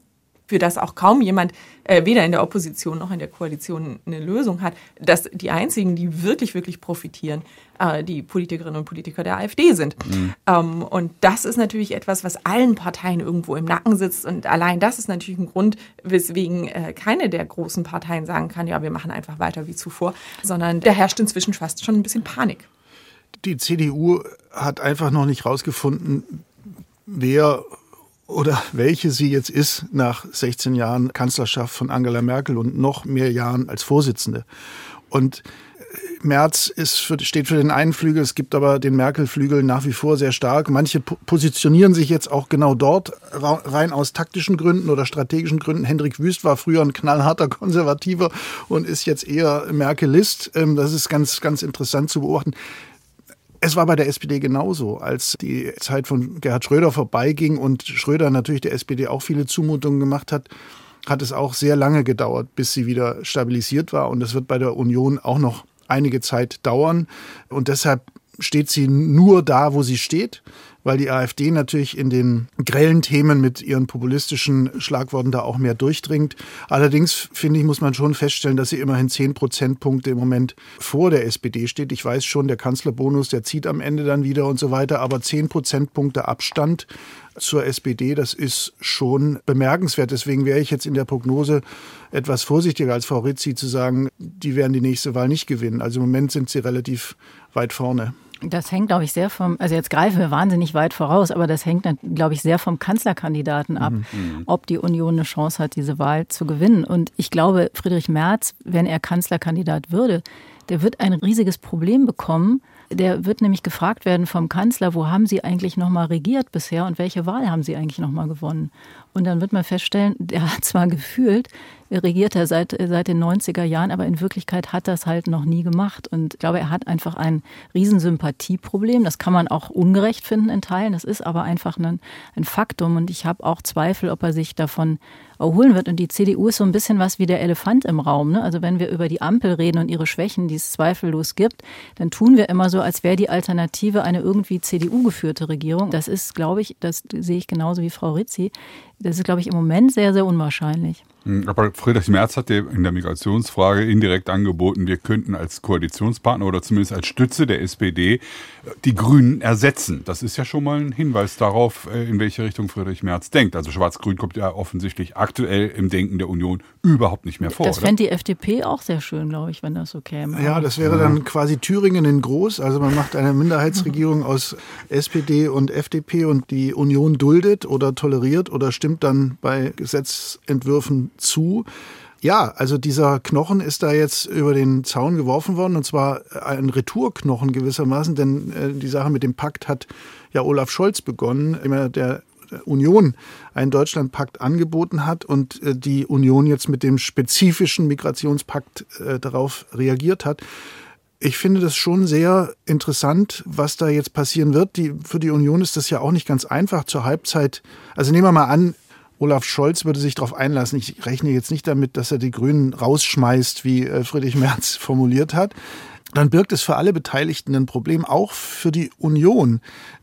für das auch kaum jemand, äh, weder in der Opposition noch in der Koalition, eine Lösung hat, dass die einzigen, die wirklich, wirklich profitieren, äh, die Politikerinnen und Politiker der AfD sind. Mhm. Ähm, und das ist natürlich etwas, was allen Parteien irgendwo im Nacken sitzt. Und allein das ist natürlich ein Grund, weswegen äh, keine der großen Parteien sagen kann, ja, wir machen einfach weiter wie zuvor, sondern da herrscht inzwischen fast schon ein bisschen Panik. Die CDU hat einfach noch nicht rausgefunden, wer oder welche sie jetzt ist nach 16 Jahren Kanzlerschaft von Angela Merkel und noch mehr Jahren als Vorsitzende. Und äh, Merz ist für, steht für den einen Flügel, es gibt aber den Merkel-Flügel nach wie vor sehr stark. Manche positionieren sich jetzt auch genau dort, rein aus taktischen Gründen oder strategischen Gründen. Hendrik Wüst war früher ein knallharter Konservativer und ist jetzt eher Merkelist. Ähm, das ist ganz, ganz interessant zu beobachten. Es war bei der SPD genauso, als die Zeit von Gerhard Schröder vorbeiging und Schröder natürlich der SPD auch viele Zumutungen gemacht hat, hat es auch sehr lange gedauert, bis sie wieder stabilisiert war. Und das wird bei der Union auch noch einige Zeit dauern. Und deshalb steht sie nur da, wo sie steht weil die AfD natürlich in den grellen Themen mit ihren populistischen Schlagworten da auch mehr durchdringt. Allerdings, finde ich, muss man schon feststellen, dass sie immerhin zehn Prozentpunkte im Moment vor der SPD steht. Ich weiß schon, der Kanzlerbonus, der zieht am Ende dann wieder und so weiter, aber zehn Prozentpunkte Abstand zur SPD, das ist schon bemerkenswert. Deswegen wäre ich jetzt in der Prognose etwas vorsichtiger als Frau Rizzi zu sagen, die werden die nächste Wahl nicht gewinnen. Also im Moment sind sie relativ weit vorne. Das hängt, glaube ich, sehr vom, also jetzt greifen wir wahnsinnig weit voraus, aber das hängt, glaube ich, sehr vom Kanzlerkandidaten ab, mhm. ob die Union eine Chance hat, diese Wahl zu gewinnen. Und ich glaube, Friedrich Merz, wenn er Kanzlerkandidat würde, der wird ein riesiges Problem bekommen. Der wird nämlich gefragt werden vom Kanzler, wo haben Sie eigentlich nochmal regiert bisher und welche Wahl haben Sie eigentlich nochmal gewonnen? Und dann wird man feststellen, der hat zwar gefühlt regiert er seit, seit den 90er Jahren, aber in Wirklichkeit hat das halt noch nie gemacht. Und ich glaube, er hat einfach ein Riesensympathieproblem. Das kann man auch ungerecht finden in Teilen. Das ist aber einfach ein, ein Faktum. Und ich habe auch Zweifel, ob er sich davon erholen wird. Und die CDU ist so ein bisschen was wie der Elefant im Raum. Ne? Also wenn wir über die Ampel reden und ihre Schwächen, die es zweifellos gibt, dann tun wir immer so, als wäre die Alternative eine irgendwie CDU-geführte Regierung. Das ist, glaube ich, das sehe ich genauso wie Frau Rizzi, das ist, glaube ich, im Moment sehr, sehr unwahrscheinlich. Hm, aber Friedrich Merz hat dir in der Migrationsfrage indirekt angeboten, wir könnten als Koalitionspartner oder zumindest als Stütze der SPD die Grünen ersetzen. Das ist ja schon mal ein Hinweis darauf, äh, in welche Richtung Friedrich Merz denkt. Also Schwarz-Grün kommt ja offensichtlich aktuell im Denken der Union überhaupt nicht mehr vor. Das fände die FDP auch sehr schön, glaube ich, wenn das so käme. Ja, das wäre dann quasi Thüringen in groß. Also man macht eine Minderheitsregierung [LAUGHS] aus SPD und FDP und die Union duldet oder toleriert oder stimmt dann bei Gesetzentwürfen zu. Ja, also dieser Knochen ist da jetzt über den Zaun geworfen worden und zwar ein Retourknochen gewissermaßen, denn äh, die Sache mit dem Pakt hat ja Olaf Scholz begonnen, immer der Union einen Deutschlandpakt angeboten hat und äh, die Union jetzt mit dem spezifischen Migrationspakt äh, darauf reagiert hat. Ich finde das schon sehr interessant, was da jetzt passieren wird. Die, für die Union ist das ja auch nicht ganz einfach zur Halbzeit. Also nehmen wir mal an, Olaf Scholz würde sich darauf einlassen. Ich rechne jetzt nicht damit, dass er die Grünen rausschmeißt, wie äh, Friedrich Merz [LAUGHS] formuliert hat. Dann birgt es für alle Beteiligten ein Problem, auch für die Union.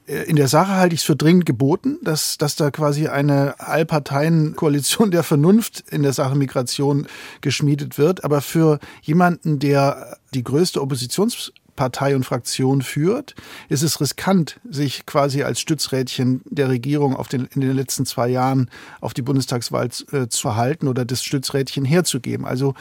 Äh, in der Sache halte ich es für dringend geboten, dass, dass da quasi eine Allparteien-Koalition der Vernunft in der Sache Migration geschmiedet wird. Aber für jemanden, der die größte Oppositions Partei und Fraktion führt, ist es riskant, sich quasi als Stützrädchen der Regierung auf den, in den letzten zwei Jahren auf die Bundestagswahl äh, zu verhalten oder das Stützrädchen herzugeben. Also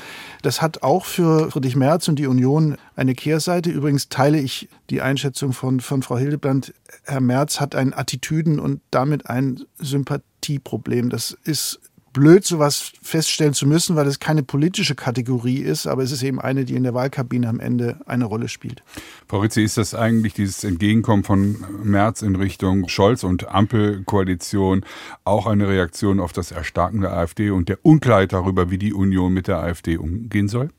das hat auch für Friedrich Merz und die Union eine Kehrseite. Übrigens teile ich die Einschätzung von, von Frau Hildebrand. Herr Merz hat ein Attitüden- und damit ein Sympathieproblem. Das ist blöd, sowas feststellen zu müssen, weil es keine politische Kategorie ist, aber es ist eben eine, die in der Wahlkabine am Ende eine Rolle spielt. Frau Ritzi, ist das eigentlich dieses Entgegenkommen von Merz in Richtung Scholz und Ampelkoalition auch eine Reaktion auf das Erstarken der AfD und der Unklarheit darüber, wie die Union mit der AfD umgehen soll?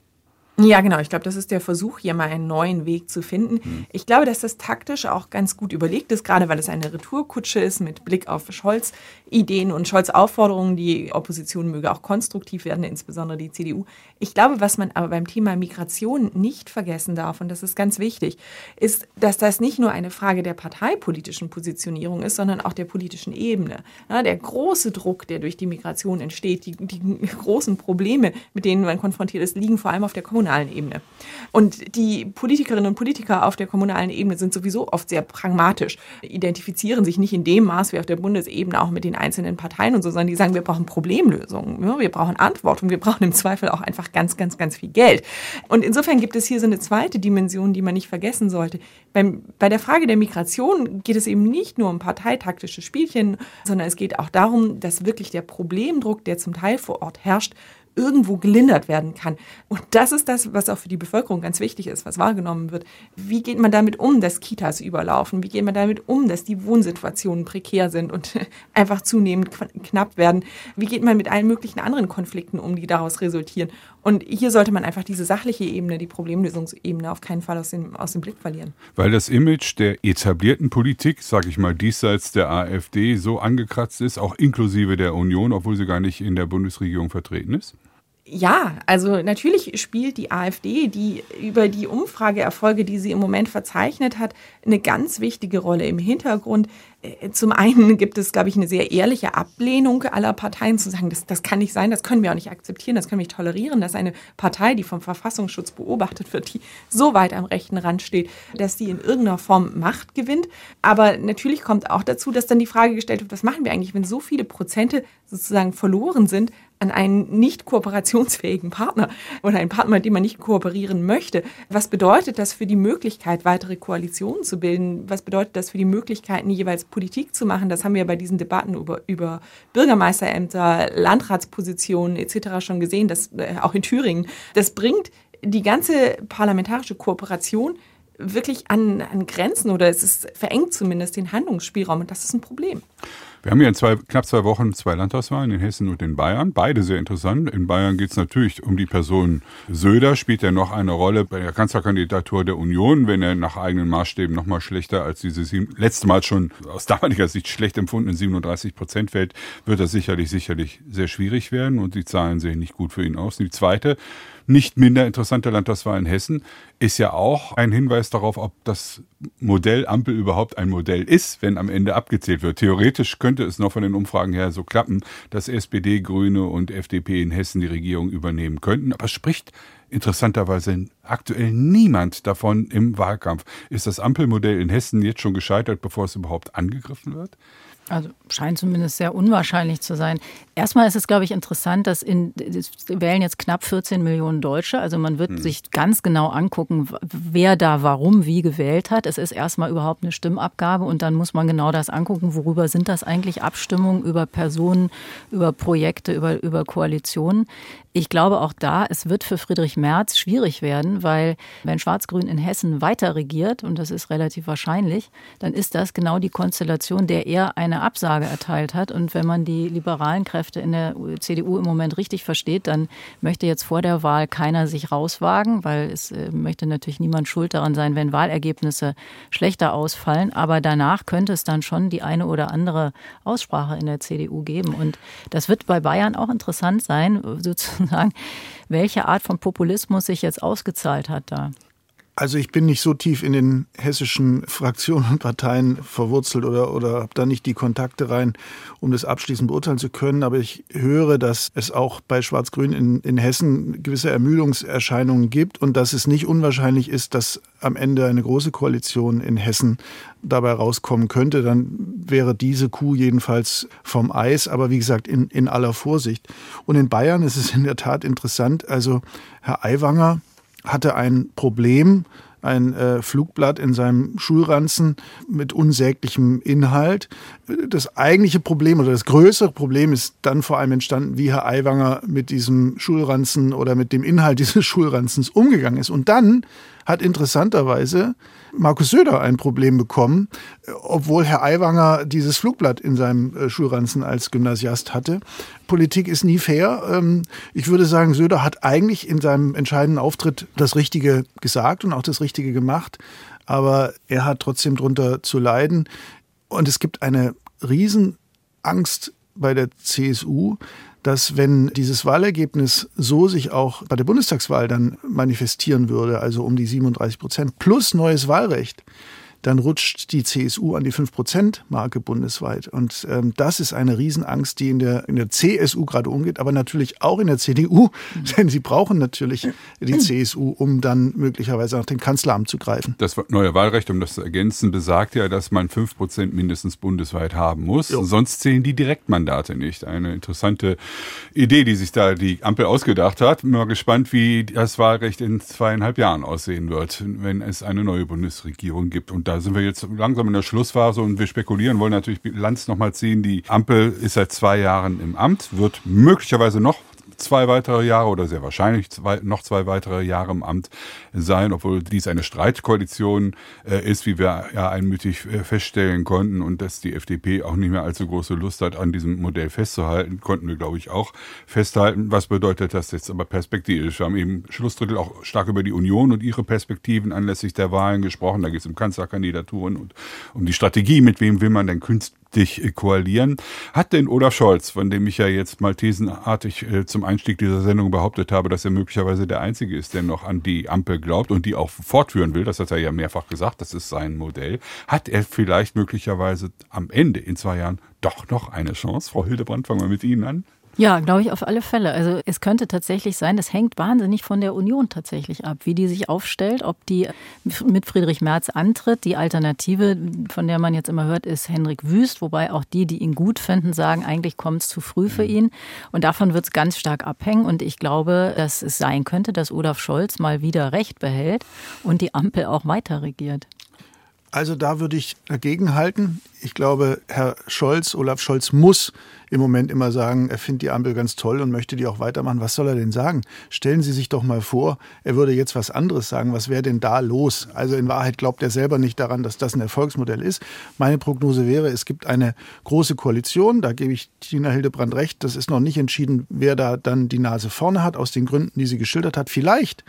Ja, genau. Ich glaube, das ist der Versuch, hier mal einen neuen Weg zu finden. Mhm. Ich glaube, dass das taktisch auch ganz gut überlegt ist, gerade weil es eine Retourkutsche ist mit Blick auf Scholz Ideen und Scholz Aufforderungen. Die Opposition möge auch konstruktiv werden, insbesondere die CDU. Ich glaube, was man aber beim Thema Migration nicht vergessen darf, und das ist ganz wichtig, ist, dass das nicht nur eine Frage der parteipolitischen Positionierung ist, sondern auch der politischen Ebene. Ja, der große Druck, der durch die Migration entsteht, die, die großen Probleme, mit denen man konfrontiert ist, liegen vor allem auf der kommunalen Ebene. Und die Politikerinnen und Politiker auf der kommunalen Ebene sind sowieso oft sehr pragmatisch, identifizieren sich nicht in dem Maß wie auf der Bundesebene auch mit den einzelnen Parteien und so, sondern die sagen, wir brauchen Problemlösungen, wir brauchen Antworten, wir brauchen im Zweifel auch einfach ganz, ganz, ganz viel Geld. Und insofern gibt es hier so eine zweite Dimension, die man nicht vergessen sollte. Beim, bei der Frage der Migration geht es eben nicht nur um parteitaktische Spielchen, sondern es geht auch darum, dass wirklich der Problemdruck, der zum Teil vor Ort herrscht, irgendwo gelindert werden kann. Und das ist das, was auch für die Bevölkerung ganz wichtig ist, was wahrgenommen wird. Wie geht man damit um, dass Kitas überlaufen? Wie geht man damit um, dass die Wohnsituationen prekär sind und [LAUGHS] einfach zunehmend knapp werden? Wie geht man mit allen möglichen anderen Konflikten um, die daraus resultieren? Und hier sollte man einfach diese sachliche Ebene, die Problemlösungsebene auf keinen Fall aus dem, aus dem Blick verlieren. Weil das Image der etablierten Politik, sage ich mal, diesseits der AfD so angekratzt ist, auch inklusive der Union, obwohl sie gar nicht in der Bundesregierung vertreten ist? Ja, also natürlich spielt die AfD, die über die Umfrageerfolge, die sie im Moment verzeichnet hat, eine ganz wichtige Rolle im Hintergrund. Äh, zum einen gibt es, glaube ich, eine sehr ehrliche Ablehnung aller Parteien zu sagen, das, das kann nicht sein, das können wir auch nicht akzeptieren, das können wir nicht tolerieren, dass eine Partei, die vom Verfassungsschutz beobachtet wird, die so weit am rechten Rand steht, dass die in irgendeiner Form Macht gewinnt. Aber natürlich kommt auch dazu, dass dann die Frage gestellt wird, was machen wir eigentlich, wenn so viele Prozente sozusagen verloren sind an einen nicht kooperationsfähigen Partner oder einen Partner, mit dem man nicht kooperieren möchte. Was bedeutet das für die Möglichkeit, weitere Koalitionen zu bilden? Was bedeutet das für die Möglichkeiten, jeweils Politik zu machen? Das haben wir bei diesen Debatten über, über Bürgermeisterämter, Landratspositionen etc. schon gesehen, das, äh, auch in Thüringen. Das bringt die ganze parlamentarische Kooperation wirklich an, an Grenzen oder es ist verengt zumindest den Handlungsspielraum und das ist ein Problem. Wir haben ja in zwei, knapp zwei Wochen zwei Landtagswahlen in Hessen und in Bayern. Beide sehr interessant. In Bayern geht es natürlich um die Person Söder. Spielt er noch eine Rolle bei der Kanzlerkandidatur der Union, wenn er nach eigenen Maßstäben noch mal schlechter als dieses letzte Mal schon aus damaliger Sicht schlecht empfundenen 37 Prozent fällt, wird das sicherlich, sicherlich sehr schwierig werden und die Zahlen sehen nicht gut für ihn aus. Die zweite nicht minder interessante Landtagswahl in Hessen ist ja auch ein Hinweis darauf, ob das Modell Ampel überhaupt ein Modell ist, wenn am Ende abgezählt wird. Theoretisch könnte es noch von den Umfragen her so klappen, dass SPD, Grüne und FDP in Hessen die Regierung übernehmen könnten. Aber spricht interessanterweise aktuell niemand davon im Wahlkampf. Ist das Ampelmodell in Hessen jetzt schon gescheitert, bevor es überhaupt angegriffen wird? Also scheint zumindest sehr unwahrscheinlich zu sein. Erstmal ist es, glaube ich, interessant, dass in wählen jetzt knapp 14 Millionen Deutsche. Also man wird hm. sich ganz genau angucken, wer da warum wie gewählt hat. Es ist erstmal überhaupt eine Stimmabgabe und dann muss man genau das angucken, worüber sind das eigentlich Abstimmungen über Personen, über Projekte, über, über Koalitionen. Ich glaube auch da, es wird für Friedrich Merz schwierig werden, weil wenn Schwarz-Grün in Hessen weiter regiert, und das ist relativ wahrscheinlich, dann ist das genau die Konstellation, der er eine Absage erteilt hat. Und wenn man die liberalen Kräfte in der CDU im Moment richtig versteht, dann möchte jetzt vor der Wahl keiner sich rauswagen, weil es äh, möchte natürlich niemand schuld daran sein, wenn Wahlergebnisse schlechter ausfallen. Aber danach könnte es dann schon die eine oder andere Aussprache in der CDU geben. Und das wird bei Bayern auch interessant sein, sozusagen sozusagen, welche Art von Populismus sich jetzt ausgezahlt hat da. Also ich bin nicht so tief in den hessischen Fraktionen und Parteien verwurzelt oder, oder habe da nicht die Kontakte rein, um das abschließend beurteilen zu können. Aber ich höre, dass es auch bei Schwarz-Grün in, in Hessen gewisse Ermüdungserscheinungen gibt und dass es nicht unwahrscheinlich ist, dass am Ende eine große Koalition in Hessen dabei rauskommen könnte. Dann wäre diese Kuh jedenfalls vom Eis, aber wie gesagt in, in aller Vorsicht. Und in Bayern ist es in der Tat interessant. Also Herr Aiwanger, hatte ein Problem, ein äh, Flugblatt in seinem Schulranzen mit unsäglichem Inhalt. Das eigentliche Problem oder das größere Problem ist dann vor allem entstanden, wie Herr Aiwanger mit diesem Schulranzen oder mit dem Inhalt [LAUGHS] dieses Schulranzens umgegangen ist. Und dann hat interessanterweise Markus Söder ein Problem bekommen, obwohl Herr Aiwanger dieses Flugblatt in seinem äh, Schulranzen als Gymnasiast hatte. Politik ist nie fair. Ähm, ich würde sagen, Söder hat eigentlich in seinem entscheidenden Auftritt das Richtige gesagt und auch das Richtige gemacht. Aber er hat trotzdem drunter zu leiden. Und es gibt eine Riesenangst bei der CSU, dass wenn dieses Wahlergebnis so sich auch bei der Bundestagswahl dann manifestieren würde, also um die 37 Prozent plus neues Wahlrecht, dann rutscht die CSU an die 5-Prozent-Marke bundesweit. Und ähm, das ist eine Riesenangst, die in der, in der CSU gerade umgeht, aber natürlich auch in der CDU, [LAUGHS] denn sie brauchen natürlich die CSU, um dann möglicherweise nach dem Kanzleramt zu greifen. Das neue Wahlrecht, um das zu ergänzen, besagt ja, dass man 5 Prozent mindestens bundesweit haben muss. Jo. Sonst zählen die Direktmandate nicht. Eine interessante Idee, die sich da die Ampel ausgedacht hat. Bin mal gespannt, wie das Wahlrecht in zweieinhalb Jahren aussehen wird, wenn es eine neue Bundesregierung gibt. Und da sind wir jetzt langsam in der Schlussphase und wir spekulieren, wollen natürlich Bilanz nochmal ziehen. Die Ampel ist seit zwei Jahren im Amt, wird möglicherweise noch zwei weitere Jahre oder sehr wahrscheinlich zwei, noch zwei weitere Jahre im Amt sein, obwohl dies eine Streitkoalition äh, ist, wie wir ja einmütig äh, feststellen konnten und dass die FDP auch nicht mehr allzu große Lust hat, an diesem Modell festzuhalten, konnten wir, glaube ich, auch festhalten. Was bedeutet das jetzt aber perspektivisch? Wir haben eben Schlussdrittel auch stark über die Union und ihre Perspektiven anlässlich der Wahlen gesprochen. Da geht es um Kanzlerkandidaturen und um die Strategie, mit wem will man denn künftig koalieren. Hat denn Olaf Scholz, von dem ich ja jetzt mal thesenartig äh, zum Einstieg dieser Sendung behauptet habe, dass er möglicherweise der Einzige ist, der noch an die Ampel glaubt und die auch fortführen will, das hat er ja mehrfach gesagt, das ist sein Modell, hat er vielleicht möglicherweise am Ende in zwei Jahren doch noch eine Chance? Frau Hildebrand, fangen wir mit Ihnen an. Ja, glaube ich auf alle Fälle. Also es könnte tatsächlich sein, das hängt wahnsinnig von der Union tatsächlich ab, wie die sich aufstellt, ob die mit Friedrich Merz antritt. Die Alternative, von der man jetzt immer hört, ist Henrik Wüst, wobei auch die, die ihn gut finden, sagen, eigentlich kommt es zu früh für mhm. ihn. Und davon wird es ganz stark abhängen. Und ich glaube, dass es sein könnte, dass Olaf Scholz mal wieder Recht behält und die Ampel auch weiter regiert. Also da würde ich dagegen halten. Ich glaube, Herr Scholz, Olaf Scholz muss im Moment immer sagen, er findet die Ampel ganz toll und möchte die auch weitermachen. Was soll er denn sagen? Stellen Sie sich doch mal vor, er würde jetzt was anderes sagen. Was wäre denn da los? Also in Wahrheit glaubt er selber nicht daran, dass das ein Erfolgsmodell ist. Meine Prognose wäre, es gibt eine große Koalition. Da gebe ich Tina Hildebrand recht. Das ist noch nicht entschieden, wer da dann die Nase vorne hat, aus den Gründen, die sie geschildert hat. Vielleicht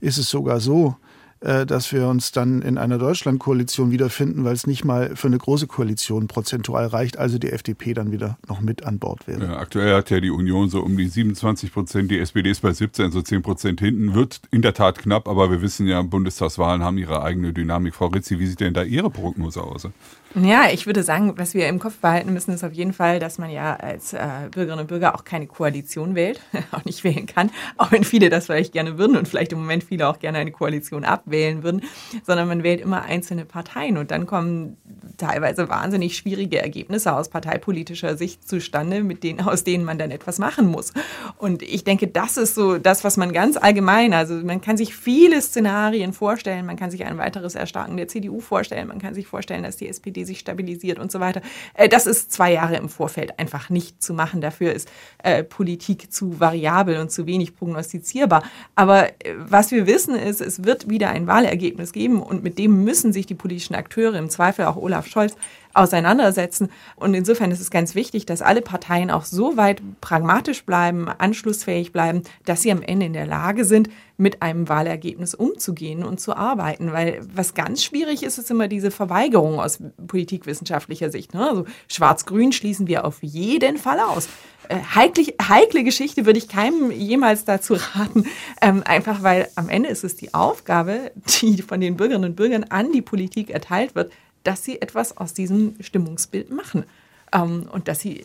ist es sogar so, dass wir uns dann in einer Deutschlandkoalition wiederfinden, weil es nicht mal für eine große Koalition prozentual reicht, also die FDP dann wieder noch mit an Bord wäre. Ja, aktuell hat ja die Union so um die 27 Prozent, die SPD ist bei 17, so 10 Prozent hinten. Wird in der Tat knapp, aber wir wissen ja, Bundestagswahlen haben ihre eigene Dynamik. Frau Rizzi, wie sieht denn da Ihre Prognose aus? Ja, ich würde sagen, was wir im Kopf behalten müssen, ist auf jeden Fall, dass man ja als äh, Bürgerinnen und Bürger auch keine Koalition wählt, [LAUGHS] auch nicht wählen kann, auch wenn viele das vielleicht gerne würden und vielleicht im Moment viele auch gerne eine Koalition abwählen würden, sondern man wählt immer einzelne Parteien und dann kommen teilweise wahnsinnig schwierige Ergebnisse aus parteipolitischer Sicht zustande, mit denen, aus denen man dann etwas machen muss. Und ich denke, das ist so das, was man ganz allgemein, also man kann sich viele Szenarien vorstellen, man kann sich ein weiteres Erstarken der CDU vorstellen, man kann sich vorstellen, dass die SPD die sich stabilisiert und so weiter. Äh, das ist zwei Jahre im Vorfeld einfach nicht zu machen. Dafür ist äh, Politik zu variabel und zu wenig prognostizierbar. Aber äh, was wir wissen ist, es wird wieder ein Wahlergebnis geben und mit dem müssen sich die politischen Akteure, im Zweifel auch Olaf Scholz, auseinandersetzen. Und insofern ist es ganz wichtig, dass alle Parteien auch so weit pragmatisch bleiben, anschlussfähig bleiben, dass sie am Ende in der Lage sind, mit einem Wahlergebnis umzugehen und zu arbeiten. Weil was ganz schwierig ist, ist immer diese Verweigerung aus politikwissenschaftlicher Sicht. Ne? Also Schwarz-Grün schließen wir auf jeden Fall aus. Äh, heikle, heikle Geschichte würde ich keinem jemals dazu raten, ähm, einfach weil am Ende ist es die Aufgabe, die von den Bürgerinnen und Bürgern an die Politik erteilt wird, dass sie etwas aus diesem Stimmungsbild machen. Ähm, und dass sie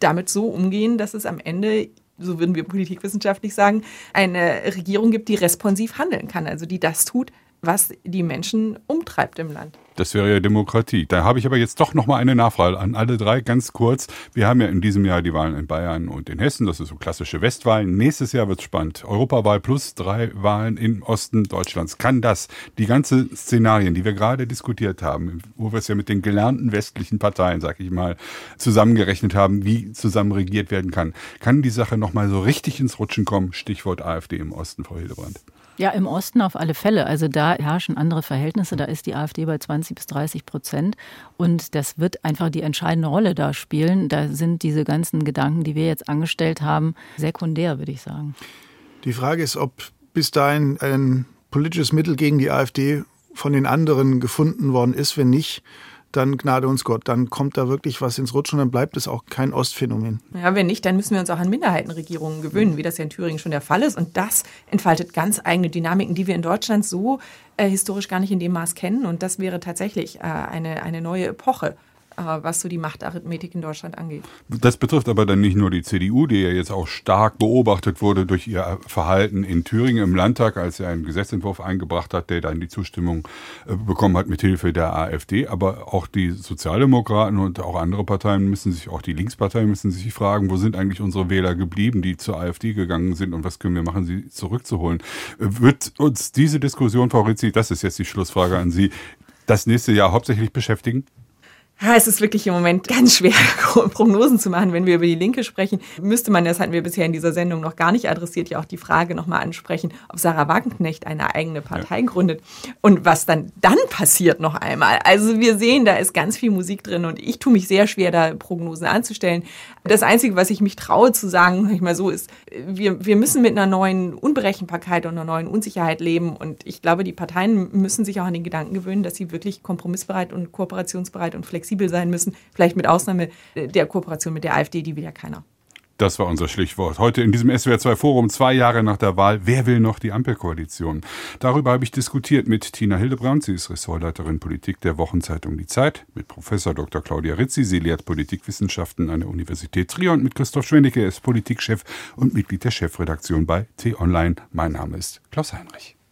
damit so umgehen, dass es am Ende, so würden wir politikwissenschaftlich sagen, eine Regierung gibt, die responsiv handeln kann, also die das tut, was die Menschen umtreibt im Land. Das wäre ja Demokratie. Da habe ich aber jetzt doch noch mal eine Nachfrage an alle drei, ganz kurz. Wir haben ja in diesem Jahr die Wahlen in Bayern und in Hessen. Das ist so klassische Westwahlen. Nächstes Jahr wird es spannend. Europawahl plus drei Wahlen im Osten Deutschlands. Kann das die ganzen Szenarien, die wir gerade diskutiert haben, wo wir es ja mit den gelernten westlichen Parteien, sag ich mal, zusammengerechnet haben, wie zusammen regiert werden kann, kann die Sache noch mal so richtig ins Rutschen kommen? Stichwort AfD im Osten, Frau Hildebrand. Ja, im Osten auf alle Fälle. Also da herrschen andere Verhältnisse. Da ist die AfD bei 20 bis 30 Prozent. Und das wird einfach die entscheidende Rolle da spielen. Da sind diese ganzen Gedanken, die wir jetzt angestellt haben, sekundär, würde ich sagen. Die Frage ist, ob bis dahin ein politisches Mittel gegen die AfD von den anderen gefunden worden ist. Wenn nicht, dann gnade uns Gott. Dann kommt da wirklich was ins Rutschen, dann bleibt es auch kein Ostphänomen. Ja, wenn nicht, dann müssen wir uns auch an Minderheitenregierungen gewöhnen, wie das ja in Thüringen schon der Fall ist. Und das entfaltet ganz eigene Dynamiken, die wir in Deutschland so äh, historisch gar nicht in dem Maß kennen. Und das wäre tatsächlich äh, eine, eine neue Epoche was so die Machtarithmetik in Deutschland angeht. Das betrifft aber dann nicht nur die CDU, die ja jetzt auch stark beobachtet wurde durch ihr Verhalten in Thüringen im Landtag, als sie einen Gesetzentwurf eingebracht hat, der dann die Zustimmung äh, bekommen hat mit Hilfe der AfD. Aber auch die Sozialdemokraten und auch andere Parteien müssen sich, auch die Linksparteien müssen sich fragen, wo sind eigentlich unsere Wähler geblieben, die zur AfD gegangen sind und was können wir machen, sie zurückzuholen. Wird uns diese Diskussion, Frau Rizzi, das ist jetzt die Schlussfrage an Sie, das nächste Jahr hauptsächlich beschäftigen? Ja, es ist wirklich im Moment ganz schwer, [LAUGHS] Prognosen zu machen. Wenn wir über die Linke sprechen, müsste man, das hatten wir bisher in dieser Sendung noch gar nicht adressiert, ja auch die Frage nochmal ansprechen, ob Sarah Wagenknecht eine eigene Partei ja. gründet und was dann dann passiert noch einmal. Also wir sehen, da ist ganz viel Musik drin und ich tue mich sehr schwer, da Prognosen anzustellen. Das Einzige, was ich mich traue zu sagen, ich mal so, ist, wir, wir müssen mit einer neuen Unberechenbarkeit und einer neuen Unsicherheit leben und ich glaube, die Parteien müssen sich auch an den Gedanken gewöhnen, dass sie wirklich kompromissbereit und kooperationsbereit und flexibel flexibel sein müssen, vielleicht mit Ausnahme der Kooperation mit der AfD, die will ja keiner. Das war unser Stichwort. Heute in diesem SWR2 Forum, zwei Jahre nach der Wahl. Wer will noch die Ampelkoalition? Darüber habe ich diskutiert mit Tina Hildebrand. Sie ist Ressortleiterin Politik der Wochenzeitung Die Zeit. Mit Professor Dr. Claudia Rizzi. Sie lehrt Politikwissenschaften an der Universität Trier. Und mit Christoph Schwendicke. Er ist Politikchef und Mitglied der Chefredaktion bei T-Online. Mein Name ist Klaus Heinrich.